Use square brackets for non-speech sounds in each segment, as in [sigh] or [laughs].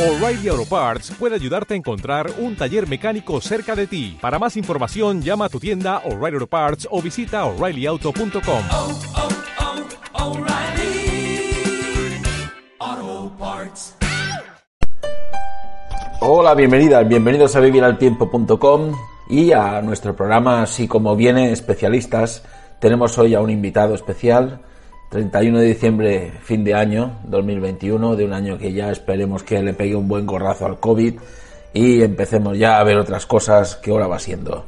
O'Reilly Auto Parts puede ayudarte a encontrar un taller mecánico cerca de ti. Para más información, llama a tu tienda O'Reilly Auto Parts o visita oreillyauto.com. oh, oh, Parts. Hola, bienvenidas, bienvenidos a viviraltiempo.com y a nuestro programa Así como viene, especialistas. Tenemos hoy a un invitado especial, 31 de diciembre, fin de año 2021, de un año que ya esperemos que le pegue un buen gorrazo al COVID y empecemos ya a ver otras cosas que ahora va siendo.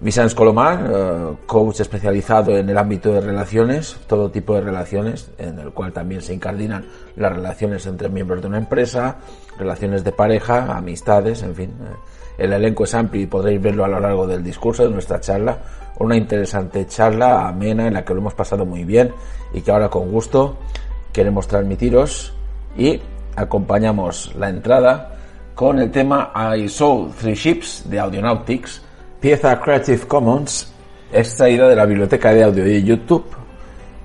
Vicens Colomar, eh, coach especializado en el ámbito de relaciones, todo tipo de relaciones, en el cual también se incardinan las relaciones entre miembros de una empresa, relaciones de pareja, amistades, en fin. El elenco es amplio y podréis verlo a lo largo del discurso de nuestra charla. Una interesante charla amena en la que lo hemos pasado muy bien y que ahora con gusto queremos transmitiros y acompañamos la entrada con el tema I Sold Three Ships de Audionautics, pieza Creative Commons extraída de la biblioteca de audio de YouTube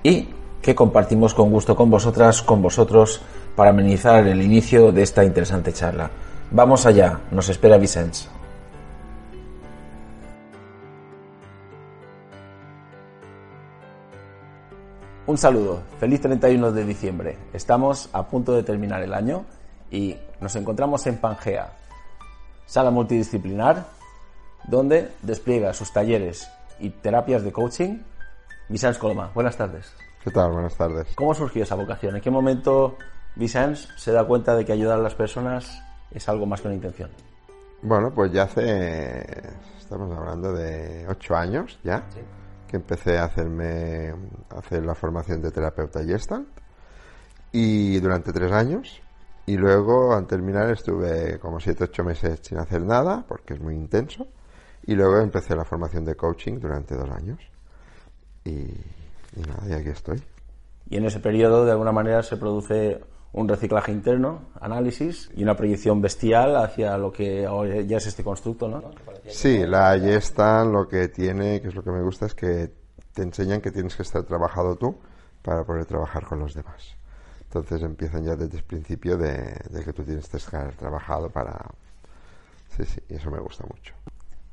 y que compartimos con gusto con vosotras, con vosotros, para amenizar el inicio de esta interesante charla. Vamos allá, nos espera Vicens. Un saludo, feliz 31 de diciembre. Estamos a punto de terminar el año y nos encontramos en Pangea, sala multidisciplinar, donde despliega sus talleres y terapias de coaching. Vicens Coloma, buenas tardes. ¿Qué tal? Buenas tardes. ¿Cómo surgió esa vocación? ¿En qué momento Vicens se da cuenta de que ayudar a las personas es algo más que una intención? Bueno, pues ya hace, estamos hablando de ocho años ya, que empecé a hacerme, a hacer la formación de terapeuta Gestalt y durante tres años y luego al terminar estuve como siete, ocho meses sin hacer nada porque es muy intenso y luego empecé la formación de coaching durante dos años y, y nada, y aquí estoy. Y en ese periodo, de alguna manera, se produce un reciclaje interno, análisis y una proyección bestial hacia lo que ahora ya es este constructo, ¿no? Sí, la Gestalt lo que tiene, que es lo que me gusta, es que te enseñan que tienes que estar trabajado tú para poder trabajar con los demás. Entonces empiezan ya desde el principio de, de que tú tienes que estar trabajado para... Sí, sí, y eso me gusta mucho.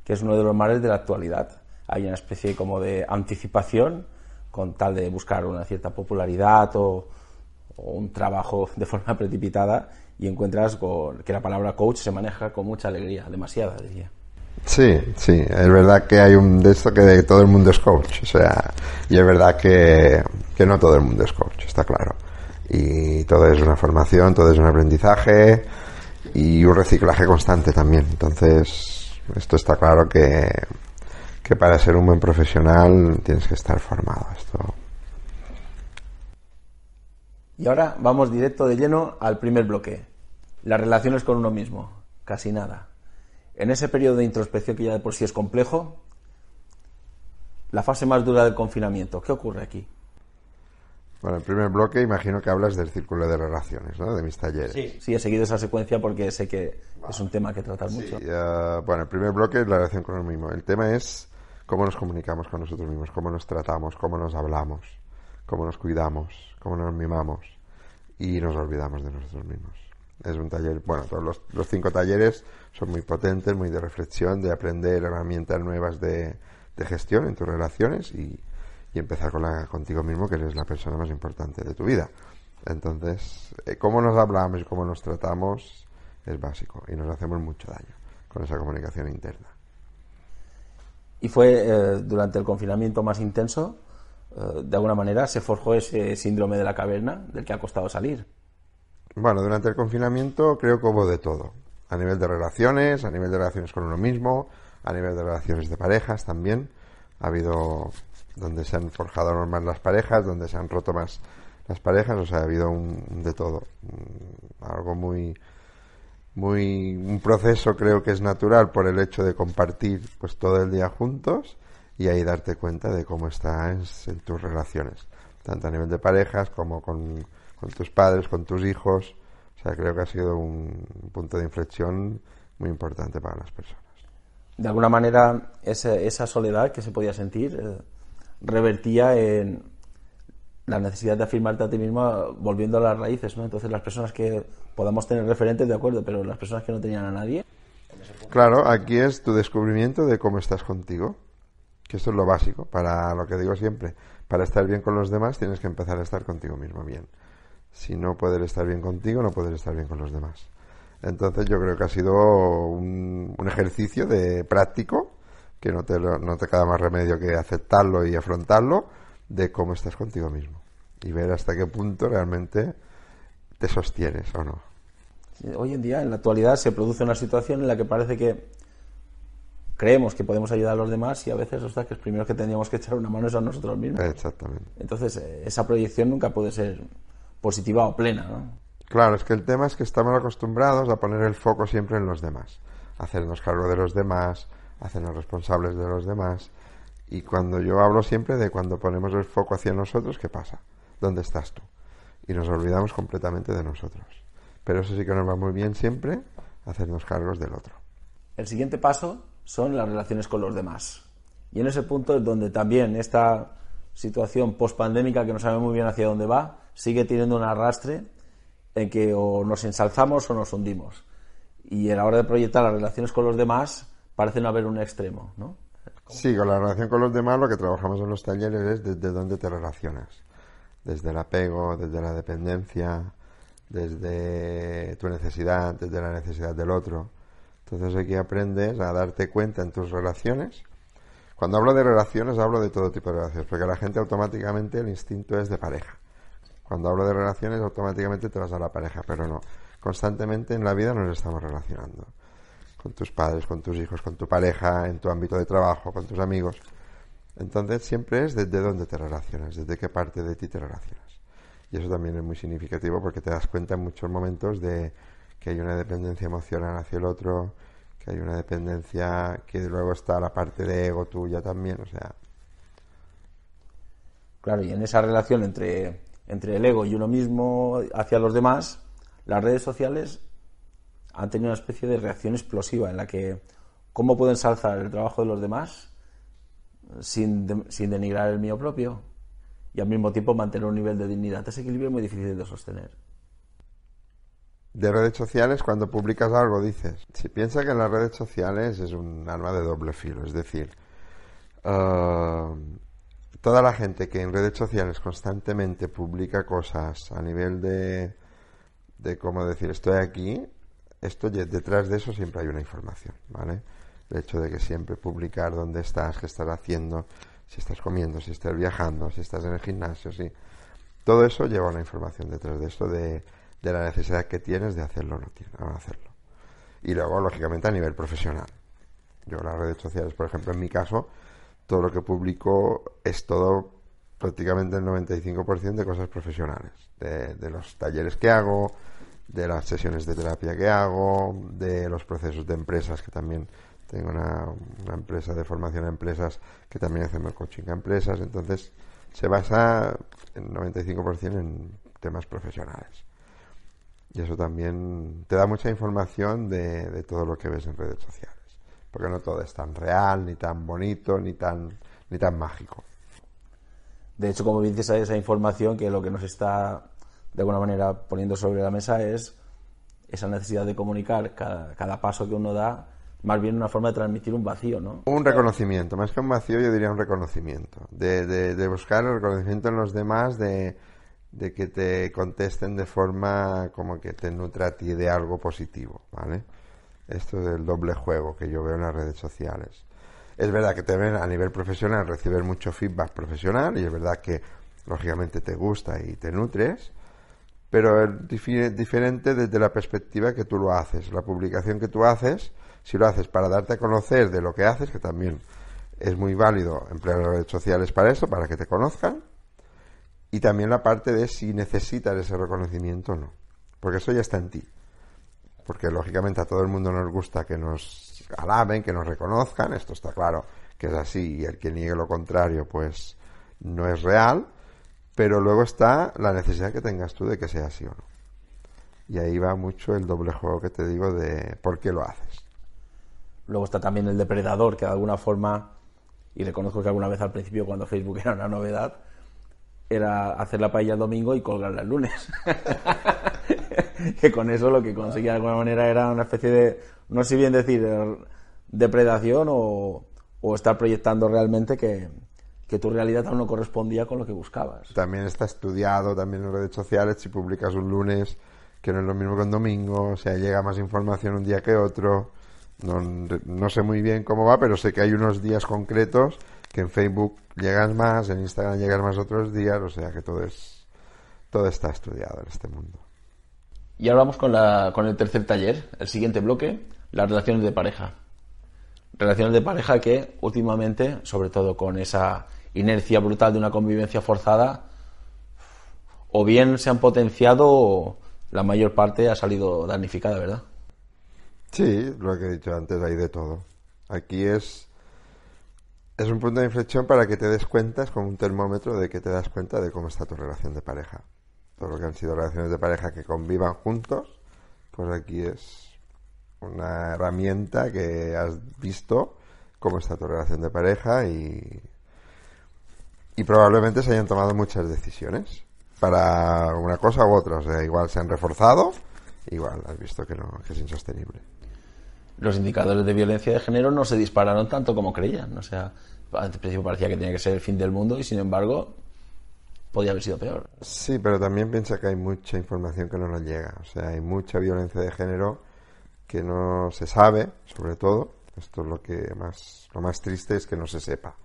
que es uno de los males de la actualidad. Hay una especie como de anticipación con tal de buscar una cierta popularidad o, o un trabajo [laughs] de forma precipitada y encuentras que la palabra coach se maneja con mucha alegría, demasiada, diría. Sí, sí, es verdad que hay un de esto que de todo el mundo es coach, o sea, y es verdad que, que no todo el mundo es coach, está claro. Y todo es una formación, todo es un aprendizaje y un reciclaje constante también. Entonces, esto está claro que, que para ser un buen profesional tienes que estar formado. Esto, Y ahora vamos directo de lleno al primer bloque. Las relaciones con uno mismo. Casi nada. En ese periodo de introspección que ya de por sí es complejo, la fase más dura del confinamiento. ¿Qué ocurre aquí? bueno, el primer bloque imagino que hablas del círculo de relaciones, ¿no? De mis talleres. Sí, he seguido esa secuencia porque sé que es un tema que tratar mucho. Eh, bueno, el primer bloque es la relación con el mismo. El tema es cómo nos comunicamos con nosotros mismos, cómo nos tratamos, cómo nos hablamos, cómo nos cuidamos, cómo nos mimamos y nos olvidamos de nosotros mismos. Es un taller, bueno, todos los, los cinco talleres son muy potentes, muy de reflexión, de aprender herramientas nuevas de, de gestión en tus relaciones y, y empezar con la, contigo mismo, que eres la persona más importante de tu vida. Entonces, eh, cómo nos hablamos y cómo nos tratamos es básico y nos hacemos mucho daño con esa comunicación interna. Y fue eh, durante el confinamiento más intenso, de alguna manera se forjó ese síndrome de la caverna del que ha costado salir. Bueno, durante el confinamiento creo que hubo de todo. A nivel de relaciones, a nivel de relaciones con uno mismo, a nivel de relaciones de parejas también. Ha habido donde se han forjado más las parejas, donde se han roto más las parejas, o sea, ha habido un, un de todo. Mm, Algo muy, muy, un proceso creo que es natural por el hecho de compartir pues todo el día juntos y ahí darte cuenta de cómo estás en tus relaciones, tanto a nivel de parejas como con, con tus padres, con tus hijos. O sea, creo que ha sido un punto de inflexión muy importante para las personas. De alguna manera, esa soledad que se podía sentir eh, revertía en la necesidad de afirmarte a ti mismo volviendo a las raíces, ¿no? Entonces las personas que podamos tener referentes, de acuerdo, pero las personas que no tenían a nadie. Claro, aquí es tu descubrimiento de cómo estás contigo, que esto es lo básico, para lo que digo siempre, para estar bien con los demás tienes que empezar a estar contigo mismo bien. Si no puedes estar bien contigo, no puedes estar bien con los demás. Entonces yo creo que ha sido un, un ejercicio de práctico, que no te, no te queda más remedio que aceptarlo y afrontarlo, de cómo estás contigo mismo. Y ver hasta qué punto realmente te sostienes o no. Hoy en día, en la actualidad, se produce una situación en la que parece que creemos que podemos ayudar a los demás y a veces, ostras, que es primero que tendríamos que echar una mano es a nosotros mismos. Exactamente. Entonces, eh, esa proyección nunca puede ser positiva o plena, ¿no? Claro, es que el tema es que estamos acostumbrados a poner el foco siempre en los demás, hacernos cargo de los demás, hacernos responsables de los demás. Y cuando yo hablo siempre de cuando ponemos el foco hacia nosotros, ¿qué pasa? ¿Dónde estás tú? Y nos olvidamos completamente de nosotros. Pero eso sí que nos va muy bien siempre, hacernos cargos del otro. El siguiente paso son las relaciones con los demás. Y en ese punto es donde también esta situación pospandémica que no sabe muy bien hacia dónde va, sigue teniendo un arrastre en que o nos ensalzamos o nos hundimos. Y a la hora de proyectar las relaciones con los demás parece no haber un extremo, ¿no? Sí, con la relación con los demás lo que trabajamos en los talleres es desde dónde te relacionas. Desde el apego, desde la dependencia, desde tu necesidad, desde la necesidad del otro. Entonces aquí aprendes a darte cuenta en tus relaciones. Cuando hablo de relaciones hablo de todo tipo de relaciones, porque la gente automáticamente el instinto es de pareja. Cuando hablo de relaciones automáticamente te vas a la pareja, pero no. Constantemente en la vida nos estamos relacionando con tus padres, con tus hijos, con tu pareja, en tu ámbito de trabajo, con tus amigos. Entonces siempre es desde dónde te relacionas, desde qué parte de ti te relacionas. Y eso también es muy significativo porque te das cuenta en muchos momentos de que hay una dependencia emocional hacia el otro, que hay una dependencia que luego está la parte de ego tuya también, o sea, Claro, y en esa relación entre, entre el ego y uno mismo hacia los demás, las redes sociales han tenido una especie de reacción explosiva en la que cómo puedo ensalzar el trabajo de los demás sin, de- sin denigrar el mío propio y al mismo tiempo mantener un nivel de dignidad. Ese equilibrio es muy difícil de sostener. De redes sociales, cuando publicas algo dices, si piensa que en las redes sociales es un arma de doble filo, es decir, eh, toda la gente que en redes sociales constantemente publica cosas a nivel de, de cómo decir, estoy aquí, esto detrás de eso siempre hay una información, ¿vale? El hecho de que siempre publicar dónde estás, qué estás haciendo, si estás comiendo, si estás viajando, si estás en el gimnasio, sí. Todo eso lleva una información detrás de esto de, de la necesidad que tienes de hacerlo o no, no hacerlo. Y luego, lógicamente, a nivel profesional. Yo las redes sociales, por ejemplo, en mi caso, todo lo que publico es todo prácticamente el 95% de cosas profesionales. De, los talleres que hago, de las sesiones de terapia que hago, de los procesos de empresas que también tengo una, empresa de formación a empresas que también hacemos coaching a empresas. Entonces, se basa en 95% en temas profesionales. Y eso también te da mucha información de, de todo lo que ves en redes sociales. Porque no todo es tan real, ni tan bonito, ni tan, ni tan mágico. De hecho, como bien dices, hay esa información que lo que nos está de alguna manera poniendo sobre la mesa es esa necesidad de comunicar cada, cada paso que uno da, más bien una forma de transmitir un vacío, ¿no? Un reconocimiento, más que un vacío, yo diría un reconocimiento. De, de, de buscar el reconocimiento en los demás, de, de que te contesten de forma como que te nutra a ti de algo positivo, ¿vale? Esto es el doble juego que yo veo en las redes sociales. Es verdad que te ven a nivel profesional recibir mucho feedback profesional y es verdad que lógicamente te gusta y te nutres, pero es diferente desde la perspectiva que tú lo haces. La publicación que tú haces, si lo haces para darte a conocer de lo que haces, que también es muy válido emplear las redes sociales para eso, para que te conozcan, y también la parte de si necesitas ese reconocimiento o no, porque eso ya está en ti. Porque lógicamente a todo el mundo nos gusta que nos alaben, que nos reconozcan, esto está claro que es así, y el que niegue lo contrario, pues no es real, pero luego está la necesidad que tengas tú de que sea así o no. Y ahí va mucho el doble juego que te digo de por qué lo haces. Luego está también el depredador, que de alguna forma, y reconozco que alguna vez al principio cuando Facebook [laughs] era una novedad, era hacer la paella el domingo y colgarla el lunes. [laughs] que con eso lo que conseguía de alguna manera era una especie de, no sé bien decir, depredación o, o estar proyectando realmente que, que tu realidad aún no correspondía con lo que buscabas. También está estudiado, también en redes sociales, si publicas un lunes, que no es lo mismo que un domingo, o sea, llega más información un día que otro. No, no sé muy bien cómo va, pero sé que hay unos días concretos que en Facebook llegas más, en Instagram llegas más otros días, o sea que todo es todo está estudiado en este mundo. Y ahora vamos con, la, con el tercer taller, el siguiente bloque, las relaciones de pareja. Relaciones de pareja que últimamente, sobre todo con esa inercia brutal de una convivencia forzada, o bien se han potenciado o la mayor parte ha salido damnificada, ¿verdad? Sí, lo que he dicho antes, hay de todo. Aquí es es un punto de inflexión para que te des cuenta, es como un termómetro de que te das cuenta de cómo está tu relación de pareja. Todo lo que han sido relaciones de pareja que convivan juntos, pues aquí es una herramienta que has visto cómo está tu relación de pareja y, y probablemente se hayan tomado muchas decisiones para una cosa u otra. O sea, igual se han reforzado, igual has visto que no, que es insostenible los indicadores de violencia de género no se dispararon tanto como creían. O sea, al principio parecía que tenía que ser el fin del mundo y sin embargo podía haber sido peor. Sí, pero también piensa que hay mucha información que no nos llega. O sea, hay mucha violencia de género que no se sabe, sobre todo. Esto es lo que más, lo más triste es que no se sepa.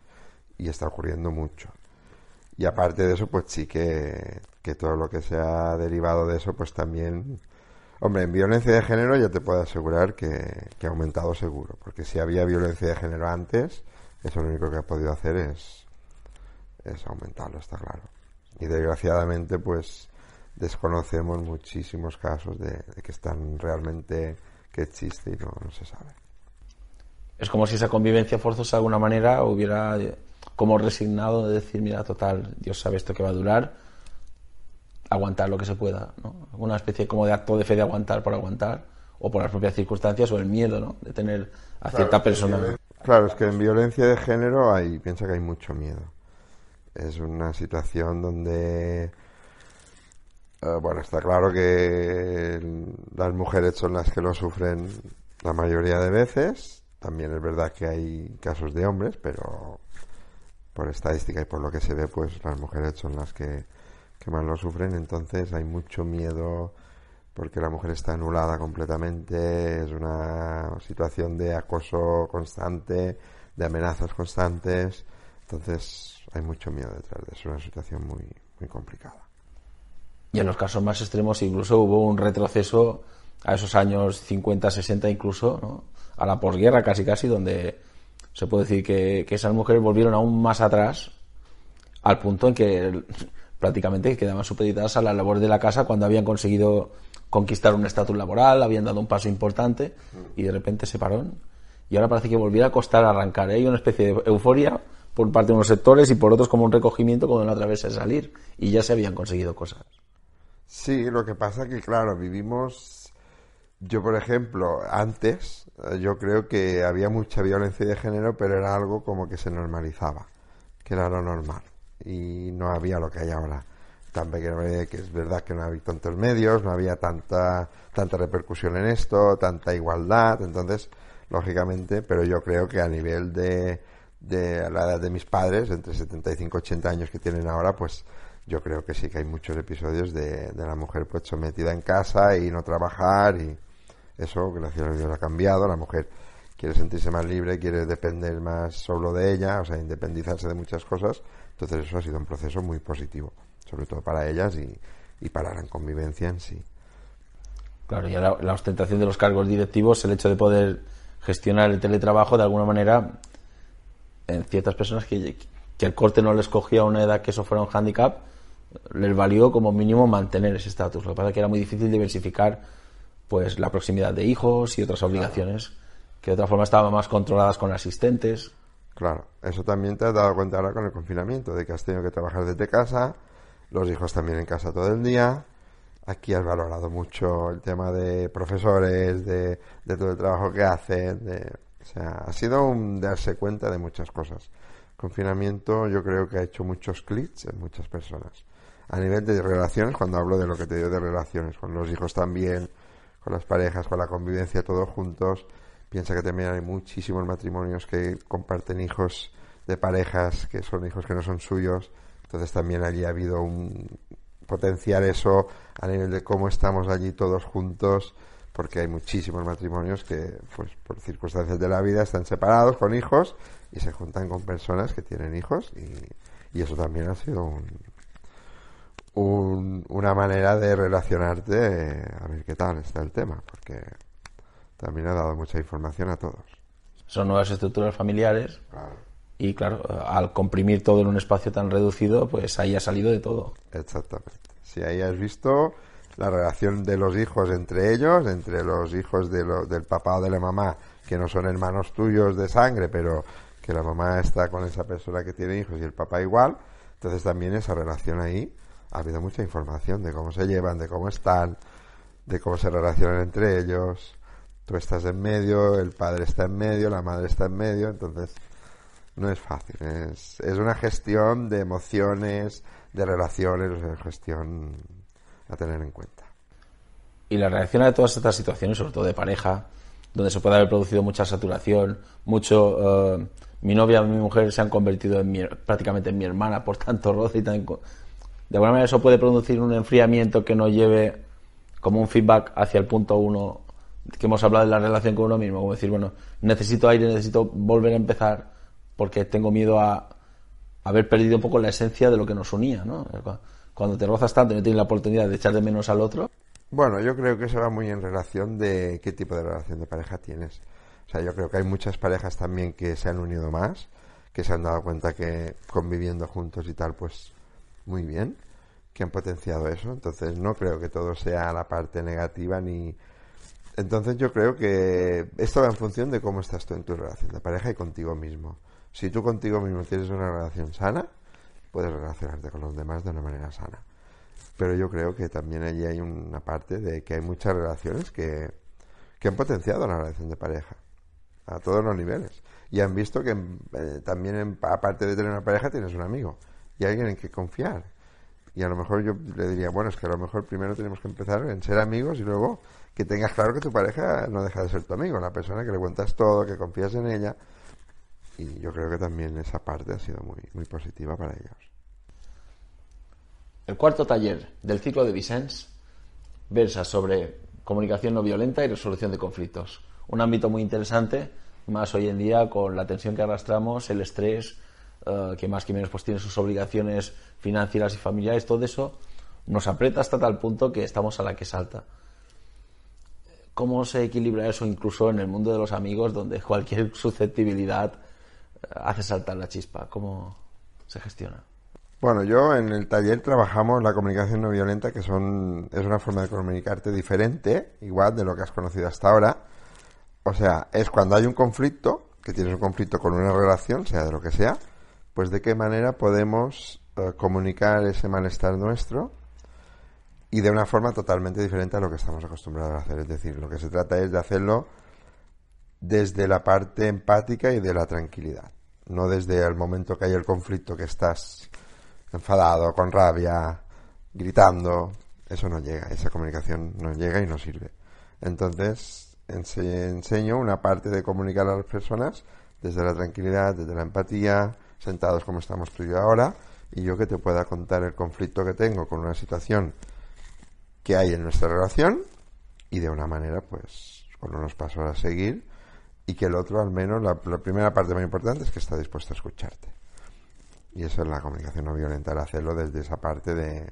Y está ocurriendo mucho. Y aparte de eso, pues sí que, que todo lo que se ha derivado de eso, pues también Hombre, en violencia de género ya te puedo asegurar que, ha aumentado seguro, porque si había violencia de género antes, eso lo único que ha podido hacer es, es aumentarlo, está claro. Y desgraciadamente, pues desconocemos muchísimos casos de, que están realmente que existe y no, se sabe. Es como si esa convivencia forzosa de alguna manera hubiera como resignado de decir, mira, total, Dios sabe esto que va a durar, aguantar lo que se pueda, ¿no? Una especie como de acto de fe de aguantar por aguantar, o por las propias circunstancias, o el miedo, ¿no? De tener a cierta persona. Claro, es que en violencia de género hay, piensa que hay mucho miedo. Es una situación donde, eh, bueno, está claro que las mujeres son las que lo sufren la mayoría de veces. También es verdad que hay casos de hombres, pero por estadística y por lo que se ve, pues las mujeres son las que más lo sufren, entonces hay mucho miedo porque la mujer está anulada completamente, es una situación de acoso constante, de amenazas constantes, entonces hay mucho miedo detrás de eso, es una situación muy, muy complicada. Y en los casos más extremos incluso hubo un retroceso a esos años 50, 60 incluso, ¿no? a la posguerra casi casi, donde se puede decir que, que esas mujeres volvieron aún más atrás al punto en que prácticamente quedaban supeditadas a la labor de la casa cuando habían conseguido conquistar un estatus laboral, habían dado un paso importante y de repente se paró. Y ahora parece que volviera a costar arrancar. ¿eh? Hay una especie de euforia por parte de unos sectores y por otros como un recogimiento cuando otra vez es salir. Y ya se habían conseguido cosas. Sí, lo que pasa que, claro, vivimos. Yo, por ejemplo, antes, eh, yo creo que había mucha violencia de género, pero era algo como que se normalizaba, que era lo normal y no había lo que hay ahora. Tan que es verdad que no había tantos medios, no había tanta, tanta repercusión en esto, tanta igualdad, entonces, lógicamente, pero yo creo que a nivel de, de la edad de mis padres, entre 75 y 80 años que tienen ahora, pues yo creo que sí que hay muchos episodios de, de la mujer pues sometida en casa y no trabajar y eso, gracias a Dios, ha cambiado, la mujer quiere sentirse más libre, quiere depender más solo de ella, o sea, independizarse de muchas cosas, entonces eso ha sido un proceso muy positivo, sobre todo para ellas y, para la convivencia en sí. Claro, y la, la, ostentación de los cargos directivos, el hecho de poder gestionar el teletrabajo de alguna manera, en ciertas personas que, que el corte no les cogía a una edad que eso fuera un hándicap, les valió como mínimo mantener ese estatus. Lo que pasa es que era muy difícil diversificar pues la proximidad de hijos y otras obligaciones que de otra forma estaban más controladas con asistentes. Claro, eso también te has dado cuenta ahora con el confinamiento, de que has tenido que trabajar desde casa, los hijos también en casa todo el día. Aquí has valorado mucho el tema de profesores, de, todo el trabajo que hacen. De, o sea, ha sido un darse cuenta de muchas cosas confinamiento yo creo que ha hecho muchos clics en muchas personas. A nivel de relaciones, cuando hablo de lo que te digo de relaciones, con los hijos también, con las parejas, con la convivencia, todos juntos, piensa que también hay muchísimos matrimonios que comparten hijos de parejas que son hijos que no son suyos. Entonces también allí ha habido un potenciar eso a nivel de cómo estamos allí todos juntos, porque hay muchísimos matrimonios que, pues, por circunstancias de la vida están separados con hijos y se juntan con personas que tienen hijos y, y eso también ha sido un, un- una manera de relacionarte eh, a ver qué tal está el tema, porque también ha dado mucha información a todos. Son nuevas estructuras familiares y claro, al comprimir todo en un espacio tan reducido, pues ahí ha salido de todo. Exactamente. Si ahí has visto la relación de los hijos entre ellos, entre los hijos de lo- del papá o de la mamá, que no son hermanos tuyos de sangre, pero que la mamá está con esa persona que tiene hijos y el papá igual, entonces también esa relación ahí ha habido mucha información de cómo se llevan, de cómo están, de cómo se relacionan entre ellos. Tú estás en medio, el padre está en medio, la madre está en medio, entonces no es fácil. Es, una gestión de emociones, de relaciones, es una gestión a tener en cuenta. Y la reacción a todas estas situaciones, sobre todo de pareja, donde se puede haber producido mucha saturación, mucho... eh, mi novia mi mujer se han convertido en mi- prácticamente en mi hermana por tanto roce y tan... De alguna manera eso puede producir un enfriamiento que nos lleve como un feedback hacia el punto uno que hemos hablado de la relación con uno mismo, como decir, bueno, necesito aire, necesito volver a empezar porque tengo miedo a haber perdido un poco la esencia de lo que nos unía, ¿no? Cuando te rozas tanto y no tienes la oportunidad de echar de menos al otro, Bueno, yo creo que eso va muy en relación de qué tipo de relación de pareja tienes. O sea, yo creo que hay muchas parejas también que se han unido más, que se han dado cuenta que conviviendo juntos y tal, pues muy bien, que han potenciado eso. Entonces, no creo que todo sea la parte negativa ni. Entonces, yo creo que esto va en función de cómo estás tú en tu relación de pareja y contigo mismo. Si tú contigo mismo tienes una relación sana, puedes relacionarte con los demás de una manera sana. Pero yo creo que también allí hay una parte de que hay muchas relaciones que, que han potenciado la relación de pareja a todos los niveles. Y han visto que eh, también en- aparte de tener una pareja tienes un amigo y alguien en que confiar. Y a lo mejor yo le diría bueno es que a lo mejor primero tenemos que empezar en ser amigos y luego que tengas claro que tu pareja no deja de ser tu amigo la persona que le cuentas todo que confías en ella y yo creo que también esa parte ha sido muy muy positiva para ellos El cuarto taller del ciclo de Vicens versa sobre comunicación no violenta y resolución de conflictos. Un ámbito muy interesante, más hoy en día con la tensión que arrastramos, el estrés, eh, que más que menos pues tiene sus obligaciones financieras y familiares, todo eso nos aprieta hasta tal punto que estamos a la que salta. ¿Cómo se equilibra eso incluso en el mundo de los amigos, donde cualquier susceptibilidad eh, hace saltar la chispa? ¿Cómo se gestiona? Bueno, yo en el taller trabajamos la comunicación no violenta, que son, es una forma de comunicarte diferente, igual de lo que has conocido hasta ahora. O sea, es cuando hay un conflicto, que tienes un conflicto con una relación, sea de lo que sea, pues de qué manera podemos eh, comunicar ese malestar nuestro y de una forma totalmente diferente a lo que estamos acostumbrados a hacer. Es decir, lo que se trata es de hacerlo desde la parte empática y de la tranquilidad, no desde el momento que hay el conflicto que estás enfadado, con rabia, gritando, eso no llega, esa comunicación no llega y no sirve. Entonces, ense- enseño una parte de comunicar a las personas desde la tranquilidad, desde la empatía, sentados como estamos tú y yo ahora, y yo que te pueda contar el conflicto que tengo con una situación que hay en nuestra relación y de una manera, pues, con unos pasos a seguir y que el otro, al menos, la, primera parte muy importante es que está dispuesto a escucharte. Y eso es la comunicación no violenta, el hacerlo desde esa parte de,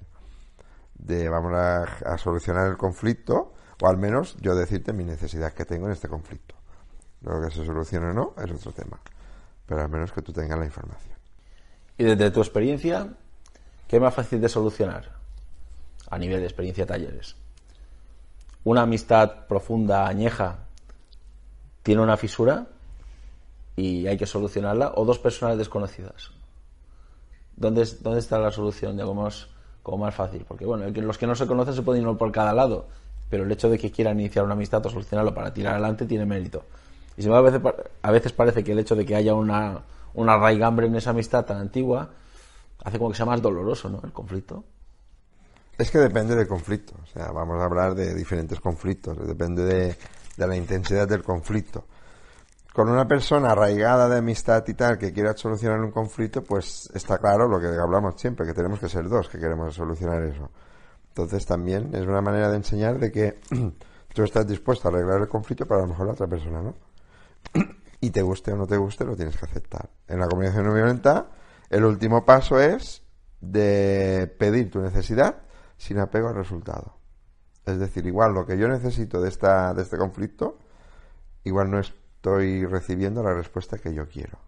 de vamos a, a solucionar el conflicto, o al menos yo decirte mi necesidad que tengo en este conflicto. Luego que se solucione o no es otro tema, pero al menos que tú tengas la información. Y desde tu experiencia, ¿qué es más fácil de solucionar? A nivel de experiencia talleres. Una amistad profunda, añeja, tiene una fisura y hay que solucionarla, o dos personas desconocidas. ¿Dónde, dónde está la solución? Algo más, como más fácil. Porque bueno, los que no se conocen se pueden ir por cada lado, pero el hecho de que quieran iniciar una amistad o solucionarlo para tirar adelante tiene mérito. Y embargo, a veces, a veces parece que el hecho de que haya una, una raigambre en esa amistad tan antigua, hace como que sea más doloroso, ¿no? El conflicto. Es que depende del conflicto. O sea, vamos a hablar de diferentes conflictos. Depende de, la intensidad del conflicto. Con una persona arraigada de amistad y tal que quiera solucionar un conflicto, pues está claro lo que hablamos siempre, que tenemos que ser dos que queremos solucionar eso. Entonces también es una manera de enseñar de que [clears throat] tú estás dispuesto a arreglar el conflicto, pero a lo mejor la otra persona no. [clears throat] y te guste o no te guste, lo tienes que aceptar. En la comunicación no violenta, el último paso es de pedir tu necesidad sin apego al resultado. Es decir, igual lo que yo necesito de, esta, de este conflicto, igual no estoy recibiendo la respuesta que yo quiero.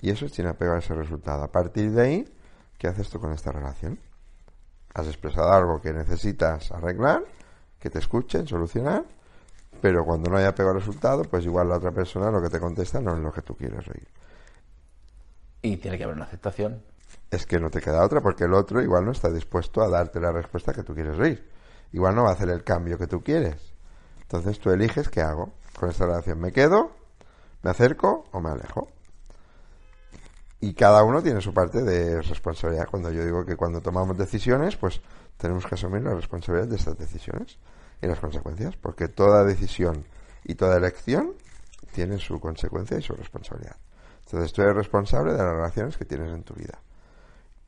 Y eso es sin apego a ese resultado. A partir de ahí, ¿qué haces tú con esta relación? Has expresado algo que necesitas arreglar, que te escuchen, solucionar, pero cuando no haya apego al resultado, pues igual la otra persona lo que te contesta no es lo que tú quieres oír. Y tiene que haber una aceptación. Es que no te queda otra porque el otro igual no está dispuesto a darte la respuesta que tú quieres oír. Igual no va a hacer el cambio que tú quieres. Entonces tú eliges qué hago con esta relación. ¿Me quedo? ¿Me acerco o me alejo? Y cada uno tiene su parte de responsabilidad. Cuando yo digo que cuando tomamos decisiones, pues tenemos que asumir la responsabilidad de estas decisiones y las consecuencias, porque toda decisión y toda elección tiene su consecuencia y su responsabilidad. Entonces tú eres responsable de las relaciones que tienes en tu vida.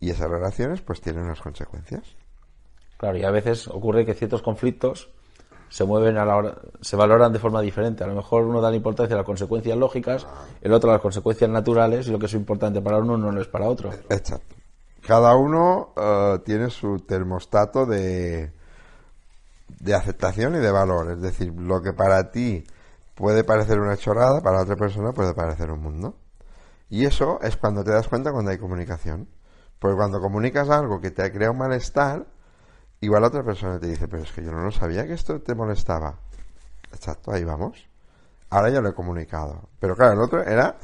Y esas relaciones pues tienen unas consecuencias. Claro, y a veces ocurre que ciertos conflictos se mueven a la hora, se valoran de forma diferente. A lo mejor uno da la importancia a las consecuencias lógicas, el otro a las consecuencias naturales, y lo que es importante para uno no lo es para otro. Exacto. Cada uno eh, tiene su termostato de, de aceptación y de valor. Es decir, lo que para ti puede parecer una chorrada, para otra persona puede parecer un mundo. Y eso es cuando te das cuenta cuando hay comunicación. Porque cuando comunicas algo que te crea un malestar, igual otra persona te dice, pero es que yo no lo sabía que esto te molestaba. Exacto, ahí vamos. Ahora ya lo he comunicado. Pero claro, el otro era,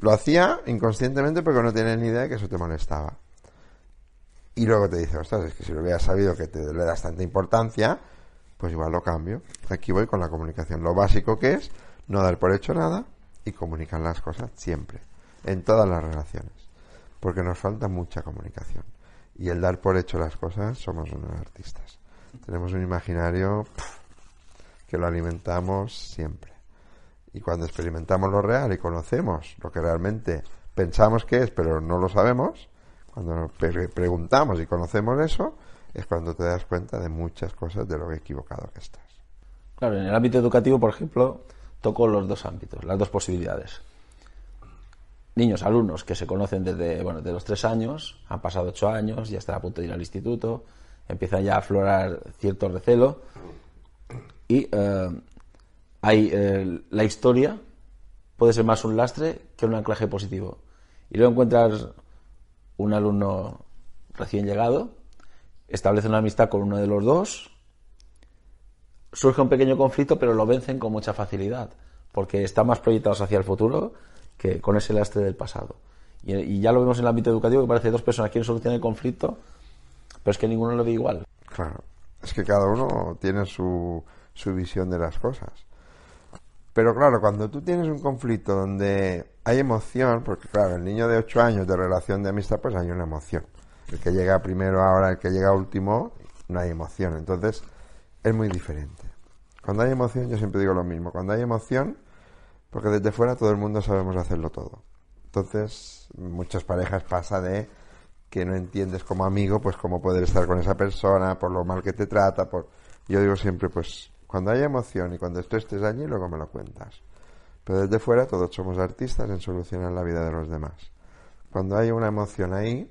lo hacía inconscientemente porque no tenía ni idea de que eso te molestaba. Y luego te dice, ostras, es que si lo hubiera sabido que te le das tanta importancia, pues igual lo cambio. Aquí voy con la comunicación. Lo básico que es no dar por hecho nada y comunicar las cosas siempre en todas las relaciones, porque nos falta mucha comunicación. Y el dar por hecho las cosas, somos unos artistas. Tenemos un imaginario que lo alimentamos siempre. Y cuando experimentamos lo real y conocemos lo que realmente pensamos que es, pero no lo sabemos, cuando nos preguntamos y conocemos eso, es cuando te das cuenta de muchas cosas de lo equivocado que estás. Claro, en el ámbito educativo, por ejemplo, toco los dos ámbitos, las dos posibilidades niños, alumnos que se conocen desde, bueno, de los tres años, han pasado ocho años, ya están a punto de ir al instituto, empiezan ya a aflorar cierto recelo y eh, hay, eh, la historia puede ser más un lastre que un anclaje positivo. Y luego encuentras un alumno recién llegado, establece una amistad con uno de los dos, surge un pequeño conflicto, pero lo vencen con mucha facilidad, porque están más proyectados hacia el futuro que con ese lastre del pasado. Y, ya lo vemos en el ámbito educativo, que parece dos personas quieren solucionar el conflicto, pero es que ninguno lo ve igual. Claro, es que cada uno tiene su, su visión de las cosas. Pero claro, cuando tú tienes un conflicto donde hay emoción, porque claro, el niño de 8 años de relación de amistad, pues hay una emoción. El que llega primero ahora, el que llega último, no hay emoción. Entonces, es muy diferente. Cuando hay emoción, yo siempre digo lo mismo. Cuando hay emoción, porque desde fuera todo el mundo sabemos hacerlo todo. Entonces, muchas parejas pasa de que no entiendes como amigo, pues cómo poder estar con esa persona, por lo mal que te trata, por... Yo digo siempre, pues, cuando haya emoción y cuando tú estés allí, luego me lo cuentas. Pero desde fuera todos somos artistas en solucionar la vida de los demás. Cuando hay una emoción ahí,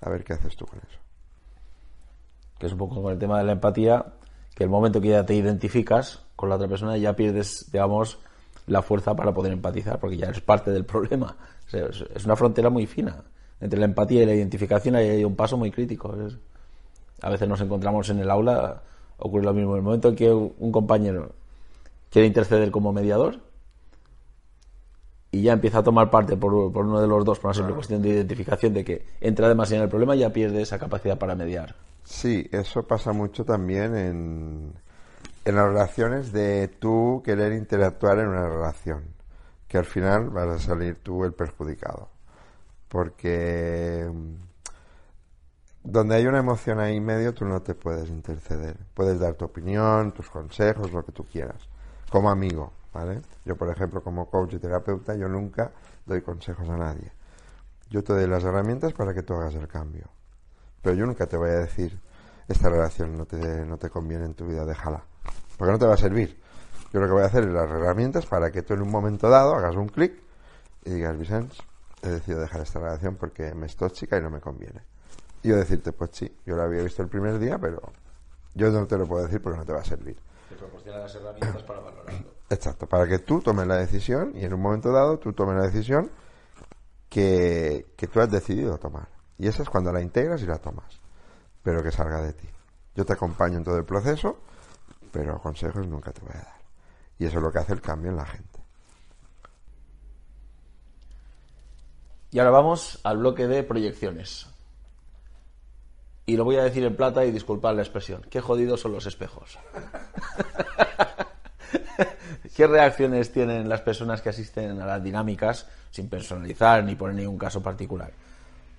a ver qué haces tú con eso. Que es un poco con el tema de la empatía, que el momento que ya te identificas con la otra persona ya pierdes, digamos, la fuerza para poder empatizar, porque ya eres parte del problema. es una frontera muy fina. Entre la empatía y la identificación hay un paso muy crítico. a veces nos encontramos en el aula, ocurre lo mismo. En el momento en que un compañero quiere interceder como mediador y ya empieza a tomar parte por, uno de los dos por una simple cuestión de identificación de que entra demasiado en el problema, ya pierde esa capacidad para mediar. Sí, eso pasa mucho también en, en las relaciones de tú querer interactuar en una relación. que al final vas a salir tú el perjudicado. Porque mm, donde hay una emoción ahí medio, tú no te puedes interceder. Puedes dar tu opinión, tus consejos, lo que tú quieras, como amigo, ¿vale? Yo, por ejemplo, como coach y terapeuta, yo nunca doy consejos a nadie. Yo te doy las herramientas para que tú hagas el cambio. Pero yo nunca te voy a decir, esta relación no te, no te conviene en tu vida, déjala. Porque no te va a servir. Yo lo que voy a hacer es las herramientas para que tú en un momento dado hagas un clic y digas, Vicente, he decidido dejar esta relación porque me es tóxica y no me conviene. Y yo decirte, pues sí, yo lo había visto el primer día, pero yo no te lo puedo decir porque no te va a servir. Te proporciona las herramientas para valorarlo. Exacto, para que tú tomes la decisión y en un momento dado tú tomes la decisión que, que tú has decidido tomar. Y esa es cuando la integras y la tomas, pero que salga de ti. Yo te acompaño en todo el proceso, pero consejos nunca te voy a dar. Y eso es lo que hace el cambio en la gente. Y ahora vamos al bloque de proyecciones. Y lo voy a decir en plata y disculpad la expresión. Qué jodidos son los espejos. [laughs] ¿Qué reacciones tienen las personas que asisten a las dinámicas sin personalizar ni poner ningún caso particular?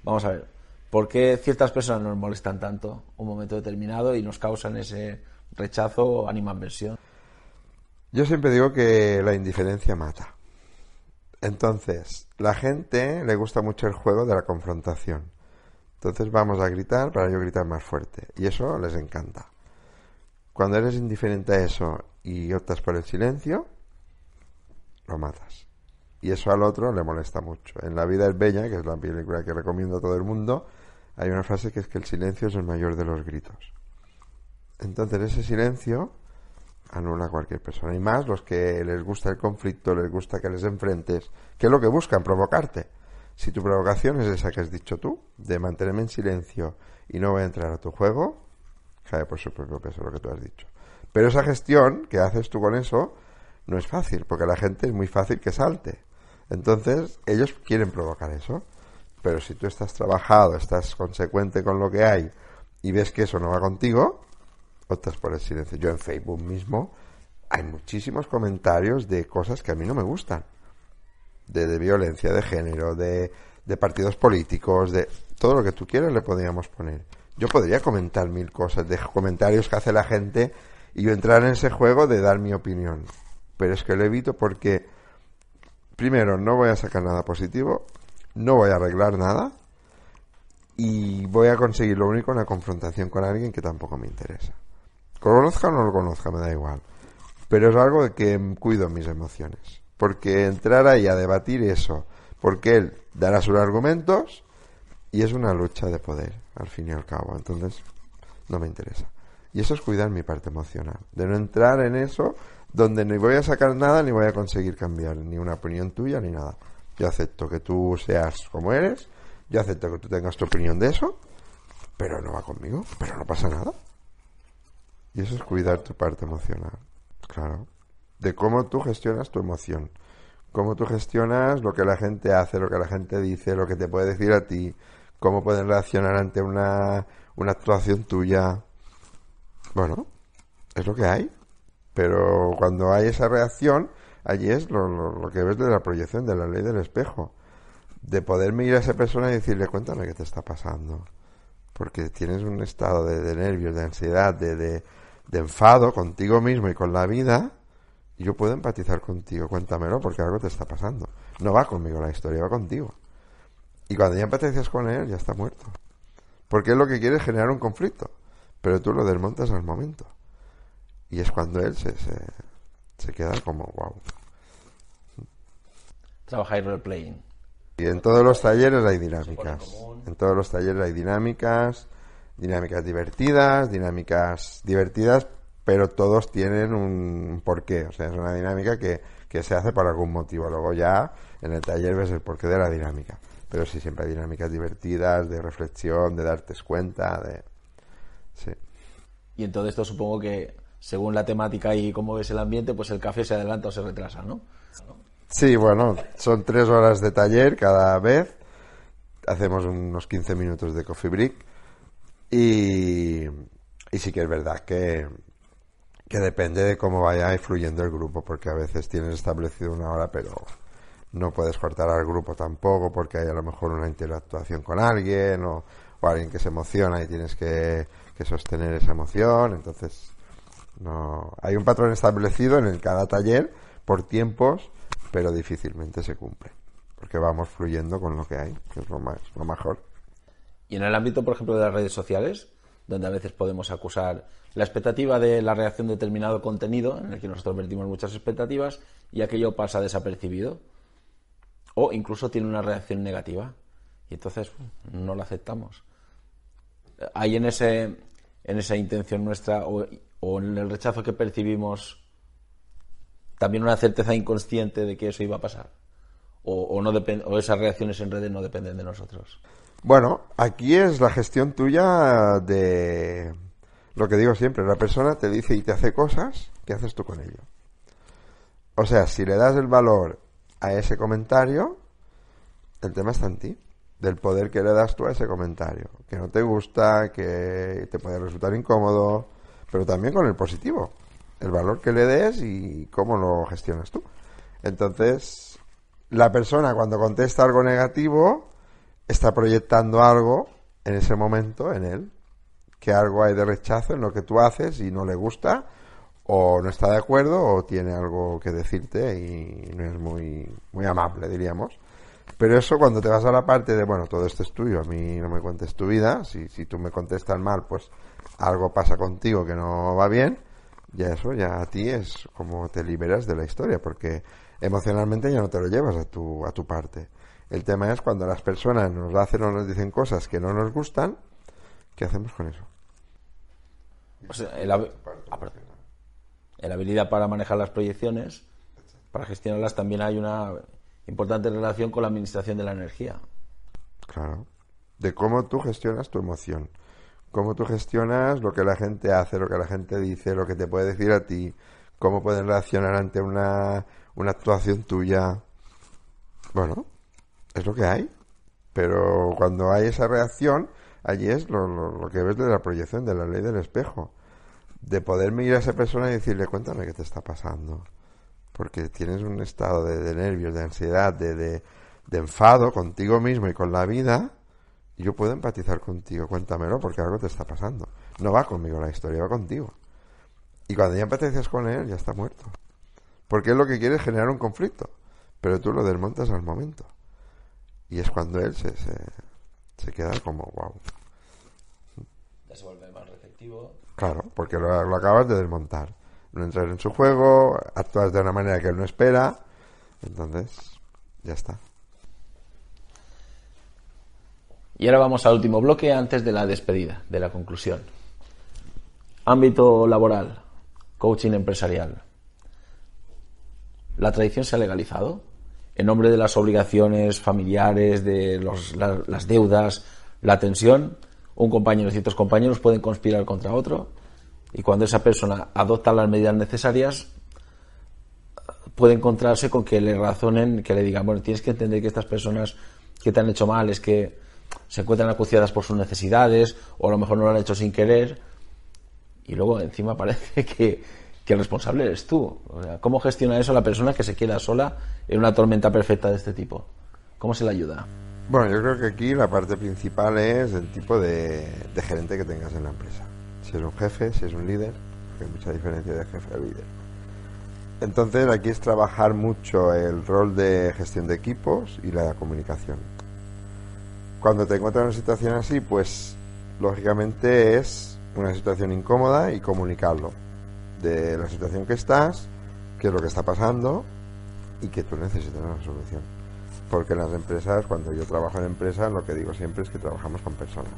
Vamos a ver. ¿Por qué ciertas personas nos molestan tanto un momento determinado y nos causan ese rechazo o animadversión? Yo siempre digo que la indiferencia mata. Entonces, la gente le gusta mucho el juego de la confrontación. Entonces vamos a gritar para yo gritar más fuerte. Y eso les encanta. Cuando eres indiferente a eso y optas por el silencio, lo matas. Y eso al otro le molesta mucho. En La vida es bella, que es la película que recomiendo a todo el mundo, hay una frase que es que el silencio es el mayor de los gritos. Entonces ese silencio anula a cualquier persona. Y más los que les gusta el conflicto, les gusta que les enfrentes, que es lo que buscan, provocarte. Si tu provocación es esa que has dicho tú, de mantenerme en silencio y no voy a entrar a tu juego, cae por su propio peso lo que tú has dicho. Pero esa gestión que haces tú con eso no es fácil, porque la gente es muy fácil que salte. Entonces, ellos quieren provocar eso. Pero si tú estás trabajado, estás consecuente con lo que hay y ves que eso no va contigo, optas por el silencio. Yo en Facebook mismo hay muchísimos comentarios de cosas que a mí no me gustan de, de violencia de género, de, de partidos políticos, de todo lo que tú quieras le podríamos poner. Yo podría comentar mil cosas, de comentarios que hace la gente y yo entrar en ese juego de dar mi opinión. Pero es que lo evito porque, primero, no voy a sacar nada positivo, no voy a arreglar nada y voy a conseguir lo único una confrontación con alguien que tampoco me interesa. Conozca o no lo conozca, me da igual. Pero es algo de que cuido mis emociones. Porque entrar ahí a debatir eso, porque él dará sus argumentos y es una lucha de poder, al fin y al cabo. Entonces, no me interesa. Y eso es cuidar mi parte emocional, de no entrar en eso donde ni voy a sacar nada ni voy a conseguir cambiar ni una opinión tuya ni nada. Yo acepto que tú seas como eres, yo acepto que tú tengas tu opinión de eso, pero no va conmigo, pero no pasa nada. Y eso es cuidar tu parte emocional, claro de cómo tú gestionas tu emoción, cómo tú gestionas lo que la gente hace, lo que la gente dice, lo que te puede decir a ti, cómo pueden reaccionar ante una, una actuación tuya. Bueno, es lo que hay. Pero cuando hay esa reacción, allí es lo, lo, que ves de la proyección, de la ley del espejo. De poder mirar a esa persona y decirle, cuéntame qué te está pasando. Porque tienes un estado de, de nervios, de ansiedad, de, de, de enfado contigo mismo y con la vida yo puedo empatizar contigo, cuéntamelo porque algo te está pasando. No va conmigo la historia, va contigo. Y cuando ya empatizas con él, ya está muerto. Porque él lo que quiere es generar un conflicto. Pero tú lo desmontas al momento. Y es cuando él se, se, se queda como, wow. Trabajáis role-playing. Y en todos los talleres hay dinámicas. En todos los talleres hay dinámicas, dinámicas divertidas, dinámicas divertidas pero todos tienen un porqué. O sea, es una dinámica que, que se hace por algún motivo. Luego ya en el taller ves el porqué de la dinámica. Pero sí, siempre hay dinámicas divertidas, de reflexión, de darte cuenta, de... Sí. Y en todo esto supongo que según la temática y cómo ves el ambiente, pues el café se adelanta o se retrasa, ¿no? Sí, bueno, son tres horas de taller cada vez. Hacemos unos 15 minutos de coffee break. Y, y sí que es verdad que, que depende de cómo vaya fluyendo el grupo, porque a veces tienes establecido una hora, pero No puedes cortar al grupo tampoco porque hay a lo mejor una interactuación con alguien o, o alguien que se emociona y tienes que, que sostener esa emoción. Entonces, no hay un patrón establecido en el cada taller por tiempos, pero difícilmente se cumple porque vamos fluyendo con lo que hay, que es lo, más, lo mejor. Y en el ámbito, por ejemplo, de las redes sociales, donde a veces podemos acusar la expectativa de la reacción de determinado contenido, en el que nosotros vertimos muchas expectativas, y aquello pasa desapercibido. O incluso tiene una reacción negativa. Y entonces no la aceptamos. Hay en, ese, en esa intención nuestra, o, en el rechazo que percibimos, también una certeza inconsciente de que eso iba a pasar. O, o no o esas reacciones en redes no dependen de nosotros. Bueno, aquí es la gestión tuya de lo que digo siempre, la persona te dice y te hace cosas, ¿qué haces tú con ello? O sea, si le das el valor a ese comentario, el tema está en ti, del poder que le das tú a ese comentario, que no te gusta, que te puede resultar incómodo, pero también con el positivo, el valor que le des y cómo lo gestionas tú. Entonces, la persona cuando contesta algo negativo, está proyectando algo en ese momento en él, que algo hay de rechazo en lo que tú haces y no le gusta, o no está de acuerdo, o tiene algo que decirte y no es muy, muy amable, diríamos. Pero eso cuando te vas a la parte de, bueno, todo esto es tuyo, a mí no me cuentes tu vida, si, si tú me contestas mal, pues algo pasa contigo que no va bien, ya eso, ya a ti es como te liberas de la historia, porque emocionalmente ya no te lo llevas a tu, a tu parte. El tema es cuando las personas nos hacen o nos dicen cosas que no nos gustan, ¿qué hacemos con eso? O sea, el hab- ah, la habilidad para manejar las proyecciones, para gestionarlas, también hay una importante relación con la administración de la energía. Claro. De cómo tú gestionas tu emoción. Cómo tú gestionas lo que la gente hace, lo que la gente dice, lo que te puede decir a ti. Cómo pueden reaccionar ante una, una actuación tuya. Bueno, es lo que hay. Pero cuando hay esa reacción, allí es lo, lo- que ves de la proyección, de la ley del espejo. De poder mirar a esa persona y decirle, cuéntame qué te está pasando. Porque tienes un estado de, de nervios, de ansiedad, de, de, de enfado contigo mismo y con la vida. Y yo puedo empatizar contigo, cuéntamelo, porque algo te está pasando. No va conmigo la historia, va contigo. Y cuando ya empatizas con él, ya está muerto. Porque él lo que quiere es generar un conflicto. Pero tú lo desmontas al momento. Y es cuando él se, se, se queda como, wow. Ya se vuelve más receptivo. Claro, porque lo, lo acabas de desmontar. No entras en su juego, actúas de una manera que él no espera. Entonces, ya está. Y ahora vamos al último bloque antes de la despedida, de la conclusión. Ámbito laboral, coaching empresarial. ¿La tradición se ha legalizado? En nombre de las obligaciones familiares, de los- la- las deudas, la tensión, un compañero y ciertos compañeros pueden conspirar contra otro y cuando esa persona adopta las medidas necesarias puede encontrarse con que le razonen, que le digan, bueno, tienes que entender que estas personas que te han hecho mal es que se encuentran acuciadas por sus necesidades o a lo mejor no lo han hecho sin querer y luego encima [laughs] parece que, que el responsable eres tú. O sea, ¿Cómo gestiona eso la persona que se queda sola en una tormenta perfecta de este tipo? ¿Cómo se le ayuda? Bueno, yo creo que aquí la parte principal es el tipo de, gerente que tengas en la empresa. Si es un jefe, si es un líder, que hay mucha diferencia de jefe a líder. Entonces aquí es trabajar mucho el rol de gestión de equipos y la comunicación. Cuando te encuentras en una situación así, pues lógicamente es una situación incómoda y comunicarlo. De la situación que estás, qué es lo que está pasando y que tú necesitas una solución. Porque en las empresas, cuando yo trabajo en empresas, lo que digo siempre es que trabajamos con personas,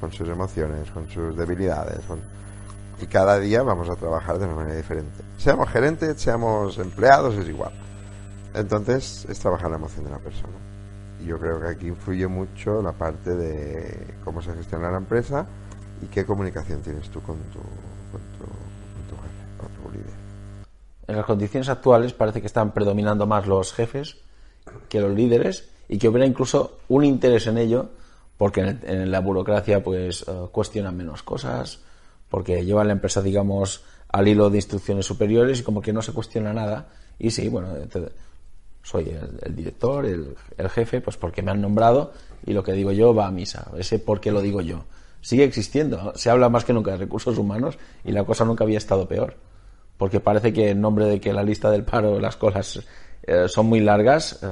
con sus emociones, con sus debilidades, y cada día vamos a trabajar de una manera diferente. Seamos gerentes, seamos empleados, es igual. Entonces, es trabajar la emoción de la persona. Y yo creo que aquí influye mucho la parte de cómo se gestiona la empresa y qué comunicación tienes tú con tu, con tu jefe o tu líder. En las condiciones actuales parece que están predominando más los jefes que los líderes y que hubiera incluso un interés en ello porque en, la burocracia pues eh, cuestionan menos cosas, porque llevan la empresa digamos al hilo de instrucciones superiores y como que no se cuestiona nada y sí, bueno, te- soy el, el director, el, el jefe, pues porque me han nombrado y lo que digo yo va a misa. Ese por qué lo digo yo. Sigue existiendo. Se habla más que nunca de recursos humanos y la cosa nunca había estado peor. Porque parece que en nombre de que la lista del paro, las cosas eh, son muy largas, eh,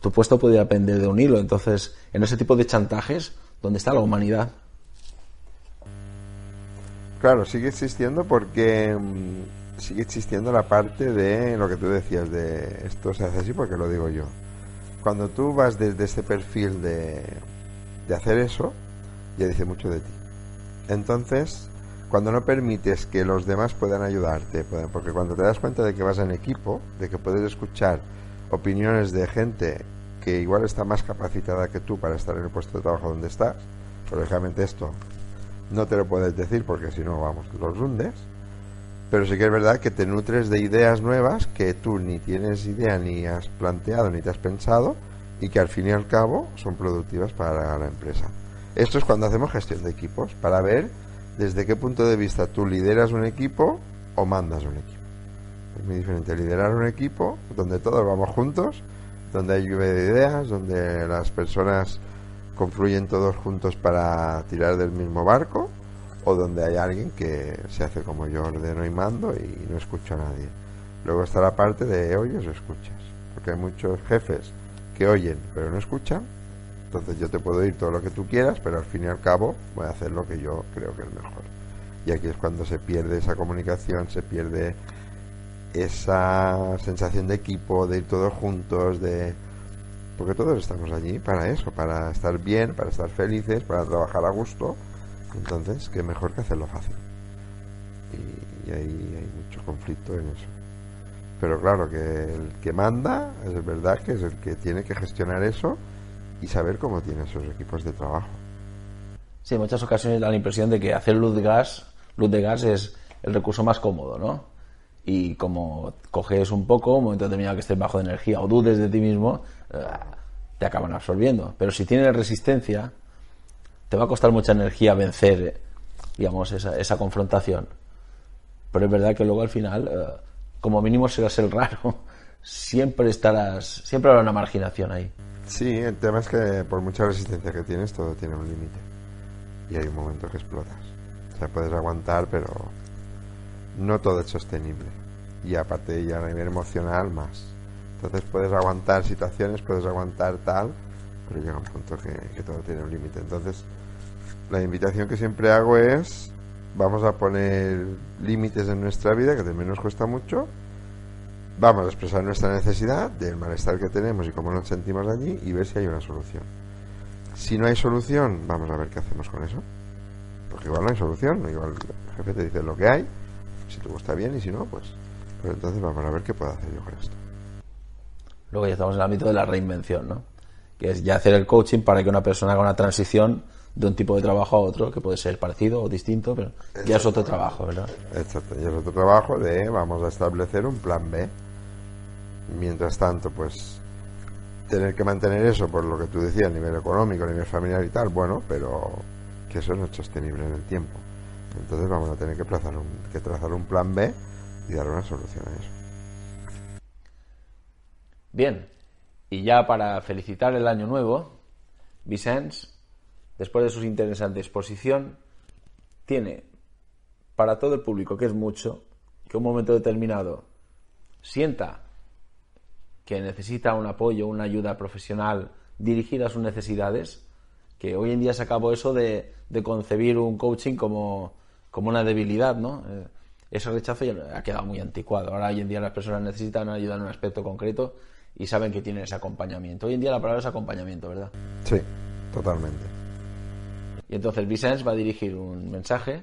tu puesto podría depender de un hilo. Entonces, en ese tipo de chantajes, ¿dónde está la humanidad? Claro, sigue existiendo porque mm, sigue existiendo la parte de lo que tú decías, de esto se hace así porque lo digo yo. Cuando tú vas desde este perfil de, de hacer eso, ya dice mucho de ti. Entonces, cuando no permites que los demás puedan ayudarte, porque cuando te das cuenta de que vas en equipo, de que puedes escuchar opiniones de gente que igual está más capacitada que tú para estar en el puesto de trabajo donde estás, pero lógicamente esto no te lo puedes decir porque si no, vamos, los hundes. Pero sí que es verdad que te nutres de ideas nuevas que tú ni tienes idea, ni has planteado, ni te has pensado, y que al fin y al cabo son productivas para la empresa. Esto es cuando hacemos gestión de equipos, para ver desde qué punto de vista tú lideras un equipo o mandas un equipo. Es muy diferente liderar un equipo donde todos vamos juntos, donde hay lluvia de ideas, donde las personas confluyen todos juntos para tirar del mismo barco, o donde hay alguien que se hace como yo ordeno y mando y no escucho a nadie. Luego está la parte de oyes o escuchas, porque hay muchos jefes que oyen pero no escuchan, entonces yo te puedo oír todo lo que tú quieras, pero al fin y al cabo voy a hacer lo que yo creo que es mejor. Y aquí es cuando se pierde esa comunicación, se pierde esa sensación de equipo, de ir todos juntos, de porque todos estamos allí para eso, para estar bien, para estar felices, para trabajar a gusto. Entonces, qué mejor que hacerlo fácil. Y, y ahí hay mucho conflicto en eso. Pero claro, que el que manda es verdad que es el que tiene que gestionar eso y saber cómo tiene esos equipos de trabajo. Sí, en muchas ocasiones da la impresión de que hacer luz de gas, luz de gas es el recurso más cómodo, ¿no? Y como coges un poco, un momento determinado que estés bajo de energía o dudes de ti mismo, eh, te acaban absorbiendo. Pero si tienes resistencia, te va a costar mucha energía vencer, digamos, esa, esa confrontación. Pero es verdad que luego al final, eh, como mínimo serás el raro. Siempre estarás, siempre habrá una marginación ahí. Sí, el tema es que por mucha resistencia que tienes, todo tiene un límite. Y hay un momento que explotas. O sea, puedes aguantar, pero no todo es sostenible. Y aparte ya a nivel emocional más. Entonces puedes aguantar situaciones, puedes aguantar tal, pero llega un punto que, que todo tiene un límite. Entonces, la invitación que siempre hago es, vamos a poner límites en nuestra vida, que también nos cuesta mucho, vamos a expresar nuestra necesidad del malestar que tenemos y cómo nos sentimos allí y ver si hay una solución. Si no hay solución, vamos a ver qué hacemos con eso. Porque igual no hay solución, igual el jefe te dice lo que hay, si te gusta bien y si no, pues... Pero entonces vamos a ver qué puedo hacer yo con esto. Luego ya estamos en el ámbito de la reinvención, ¿no? Que es ya hacer el coaching para que una persona haga una transición de un tipo de trabajo a otro, que puede ser parecido o distinto, pero ya es otro trabajo, ¿verdad? Exacto, y es otro trabajo de vamos a establecer un plan B. Mientras tanto, pues tener que mantener eso por lo que tú decías, a nivel económico, a nivel familiar y tal, bueno, pero que eso no es sostenible en el tiempo. Entonces vamos a tener que trazar un, que trazar un plan B y dar una solución a eso. Bien, y ya para felicitar el año nuevo, Vicens, después de su interesante exposición, tiene para todo el público, que es mucho, que un momento determinado sienta que necesita un apoyo, una ayuda profesional dirigida a sus necesidades, que hoy en día se acabó eso de, concebir un coaching como, como una debilidad, ¿no? Eh, ese rechazo ya ha quedado muy anticuado. Ahora hoy en día las personas necesitan ayuda en un aspecto concreto y saben que tienen ese acompañamiento. Hoy en día la palabra es acompañamiento, ¿verdad? Sí, totalmente. Y entonces Vicens va a dirigir un mensaje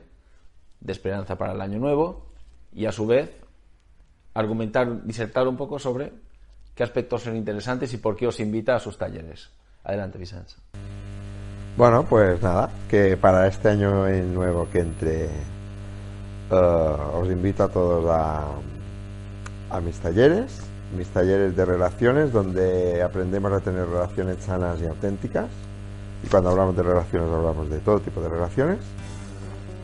de esperanza para el año nuevo y a su vez argumentar, disertar un poco sobre qué aspectos son interesantes y por qué os invita a sus talleres. Adelante, Vicens. Bueno, pues nada, que para este año nuevo que entre, eh, os invito a todos a, a mis talleres, mis talleres de relaciones, donde aprendemos a tener relaciones sanas y auténticas. Y cuando hablamos de relaciones, hablamos de todo tipo de relaciones.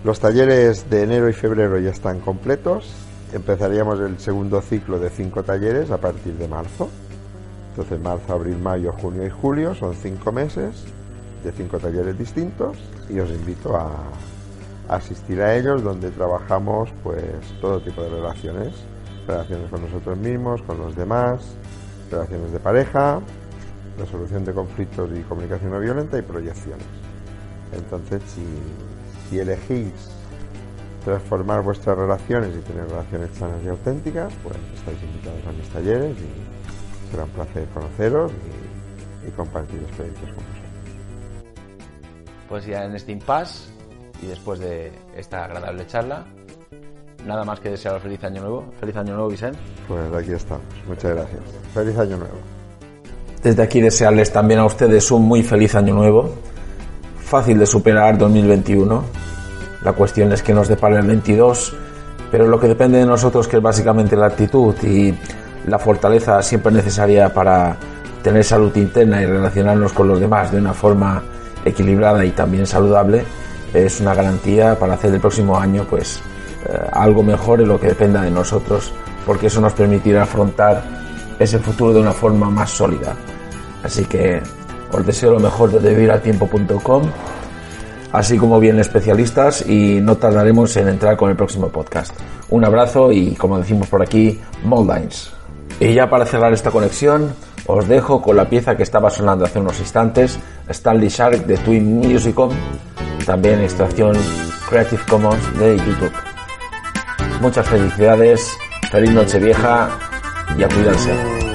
Los talleres de enero y febrero ya están completos empezaríamos el segundo ciclo de cinco talleres a partir de marzo. Entonces, marzo, abril, mayo, junio y julio son cinco meses de cinco talleres distintos y os invito a, a asistir a ellos donde trabajamos pues todo tipo de relaciones, relaciones con nosotros mismos, con los demás, relaciones de pareja, resolución de conflictos y comunicación no violenta y proyecciones. Entonces, si, si elegís transformar vuestras relaciones y tener relaciones sanas y auténticas, pues estáis invitados a mis talleres y será un placer conoceros y, y compartir experiencias con vosotros. Pues ya en este impasse y después de esta agradable charla, nada más que desearos feliz año nuevo. Feliz año nuevo, Vicente. Pues aquí estamos. Muchas gracias. Feliz año nuevo. Desde aquí desearles también a ustedes un muy feliz año nuevo. Fácil de superar 2021. La cuestión es que nos depara el 22, pero lo que depende de nosotros que es básicamente la actitud y la fortaleza siempre necesaria para tener salud interna y relacionarnos con los demás de una forma equilibrada y también saludable es una garantía para hacer el próximo año pues eh, algo mejor en lo que dependa de nosotros porque eso nos permitirá afrontar ese futuro de una forma más sólida. Así que os deseo lo mejor desde viviraltiempo.com, así como bien especialistas y no tardaremos en entrar con el próximo podcast. Un abrazo y como decimos por aquí, Moldines. Y ya para cerrar esta conexión, os dejo con la pieza que estaba sonando hace unos instantes, Stanley Shark de Twin Musicom, también extracción Creative Commons de YouTube. Muchas felicidades, feliz noche vieja y a.